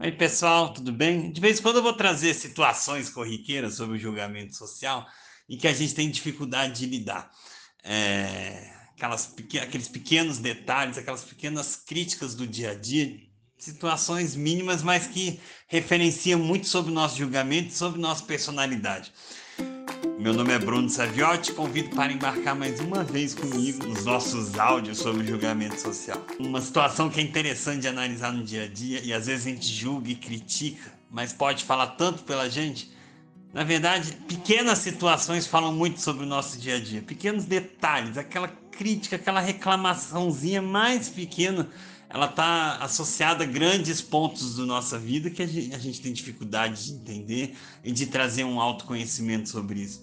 Oi, pessoal, tudo bem? De vez em quando eu vou trazer situações corriqueiras sobre o julgamento social e que a gente tem dificuldade de lidar. É, aquelas, aqueles pequenos detalhes, aquelas pequenas críticas do dia a dia, situações mínimas, mas que referenciam muito sobre o nosso julgamento e sobre nossa personalidade. Meu nome é Bruno Saviotti, convido para embarcar mais uma vez comigo nos nossos áudios sobre julgamento social. Uma situação que é interessante de analisar no dia a dia e às vezes a gente julga e critica, mas pode falar tanto pela gente. Na verdade, pequenas situações falam muito sobre o nosso dia a dia, pequenos detalhes, aquela crítica, aquela reclamaçãozinha mais pequena ela está associada a grandes pontos da nossa vida que a gente, a gente, tem dificuldade de entender e de trazer um autoconhecimento sobre isso.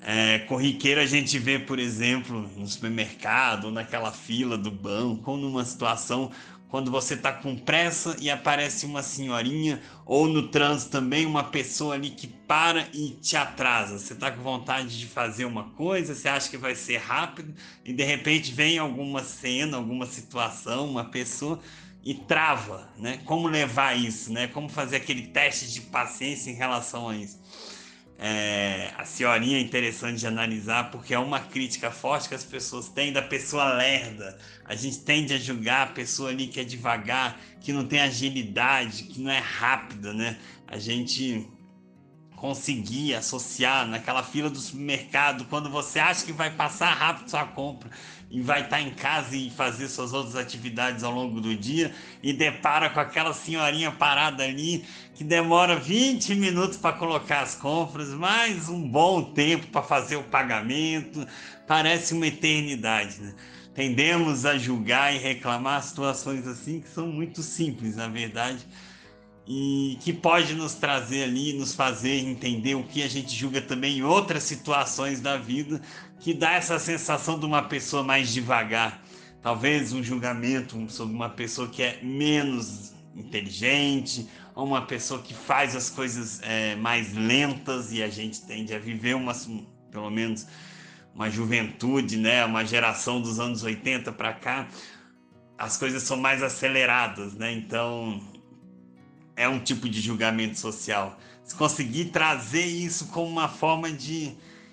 É, corriqueiro a gente vê, por exemplo, no supermercado, ou naquela fila do banco, ou numa situação quando você está com pressa e aparece uma senhorinha, ou no trânsito também, uma pessoa ali que para e te atrasa. Você está com vontade de fazer uma coisa, você acha que vai ser rápido, e de repente vem alguma cena, alguma situação, uma pessoa e trava, né? Como levar isso, né? Como fazer aquele teste de paciência em relação a isso. É, a senhorinha é interessante de analisar porque é uma crítica forte que as pessoas têm da pessoa lerda. A gente tende a julgar a pessoa ali que é devagar, que não tem agilidade, que não é rápida, né? A gente conseguir associar naquela fila do supermercado, quando você acha que vai passar rápido sua compra e vai estar em casa e fazer suas outras atividades ao longo do dia e depara com aquela senhorinha parada ali que demora 20 minutos para colocar as compras, mais um bom tempo para fazer o pagamento, parece uma eternidade, né? Tendemos a julgar e reclamar situações assim que são muito simples, na verdade e que pode nos trazer ali, nos fazer entender o que a gente julga também em outras situações da vida, que dá essa sensação de uma pessoa mais devagar. Talvez um julgamento sobre uma pessoa que é menos inteligente, ou uma pessoa que faz as coisas é, mais lentas e a gente tende a viver uma, pelo menos uma juventude, né, uma geração dos anos 80 para cá, as coisas são mais aceleradas, né? Então, é um tipo de julgamento social. Se conseguir trazer isso como uma forma de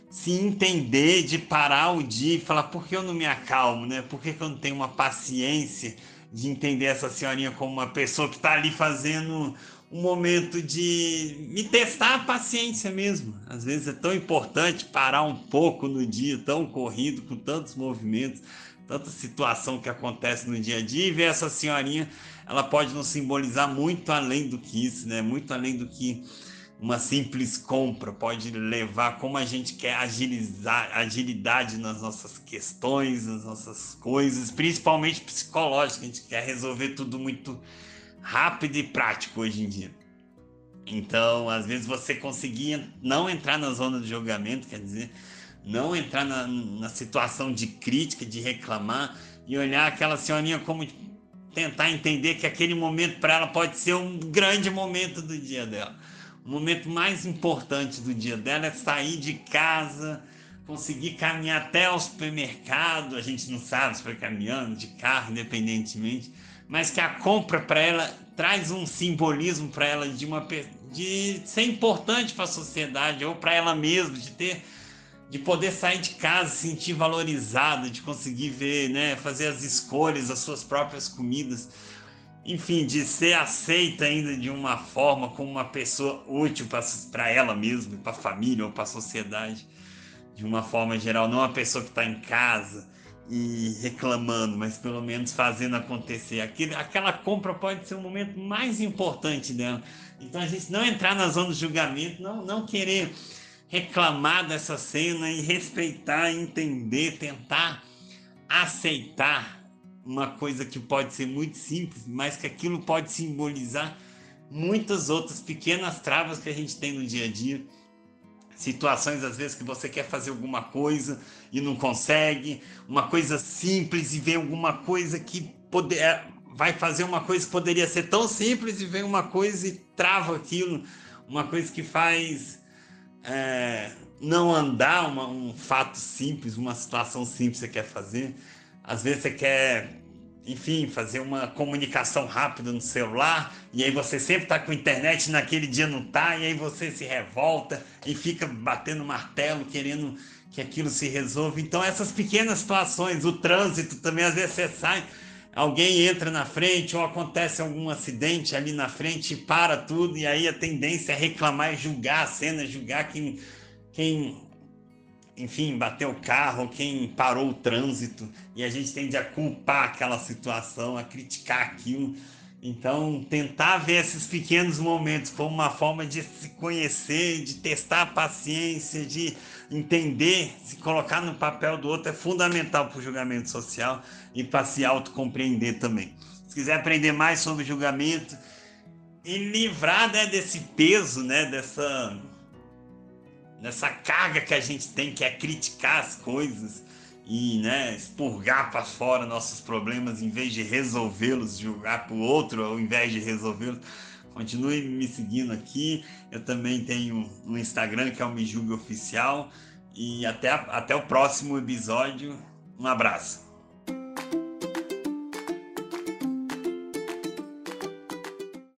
se entender, de parar o dia e falar por que eu não me acalmo, né? Por que, que eu não tenho uma paciência de entender essa senhorinha como uma pessoa que está ali fazendo um momento de me testar a paciência mesmo. Às vezes é tão importante parar um pouco no dia tão corrido, com tantos movimentos, tanta situação que acontece no dia a dia e ver essa senhorinha, ela pode nos simbolizar muito além do que isso, né? Muito além do que uma simples compra pode levar como a gente quer agilizar agilidade nas nossas questões, nas nossas coisas, principalmente psicológica, a gente quer resolver tudo muito rápido e prático hoje em dia. Então, às vezes você conseguia não entrar na zona de julgamento, quer dizer, não entrar na, na situação de crítica, de reclamar e olhar aquela senhorinha como tentar entender que aquele momento para ela pode ser um grande momento do dia dela. O momento mais importante do dia dela é sair de casa, conseguir caminhar até o supermercado. A gente não sabe se foi caminhando, de carro, independentemente, mas que a compra para ela traz um simbolismo para ela de uma de ser importante para a sociedade ou para ela mesma, de ter de poder sair de casa, se sentir valorizado, de conseguir ver, né, fazer as escolhas, as suas próprias comidas, enfim, de ser aceita ainda de uma forma como uma pessoa útil para ela mesma, para a família ou para a sociedade, de uma forma geral, não uma pessoa que está em casa e reclamando, mas pelo menos fazendo acontecer. Aquela compra pode ser o momento mais importante dela. Então a gente não entrar na zona de julgamento, não, não querer reclamar dessa cena e respeitar, entender, tentar aceitar uma coisa que pode ser muito simples, mas que aquilo pode simbolizar muitas outras pequenas travas que a gente tem no dia a dia. Situações, às vezes, que você quer fazer alguma coisa e não consegue, uma coisa simples e vem alguma coisa que poder, é, vai fazer uma coisa que poderia ser tão simples e vem uma coisa e trava aquilo, uma coisa que faz é, não andar uma, um fato simples, uma situação simples que você quer fazer. Às vezes você quer enfim, fazer uma comunicação rápida no celular, e aí você sempre está com internet, naquele dia não tá, e aí você se revolta e fica batendo martelo, querendo que aquilo se resolva. Então, essas pequenas situações, o trânsito também, às vezes você sai, alguém entra na frente ou acontece algum acidente ali na frente e para tudo, e aí a tendência é reclamar e julgar a cena, julgar quem, quem enfim, bateu o carro, quem parou o trânsito, e a gente tende a culpar aquela situação, a criticar aquilo. Então, tentar ver esses pequenos momentos como uma forma de se conhecer, de testar a paciência, de entender, se colocar no papel do outro é fundamental para o julgamento social e para se autocompreender também. Se quiser aprender mais sobre julgamento e livrar né, desse peso, né, dessa nessa carga que a gente tem, que é criticar as coisas e né, expurgar para fora nossos problemas em vez de resolvê-los, julgar para o outro ao invés de resolvê-los. Continue me seguindo aqui. Eu também tenho um Instagram que é o Me Julgue Oficial. E até, até o próximo episódio. Um abraço.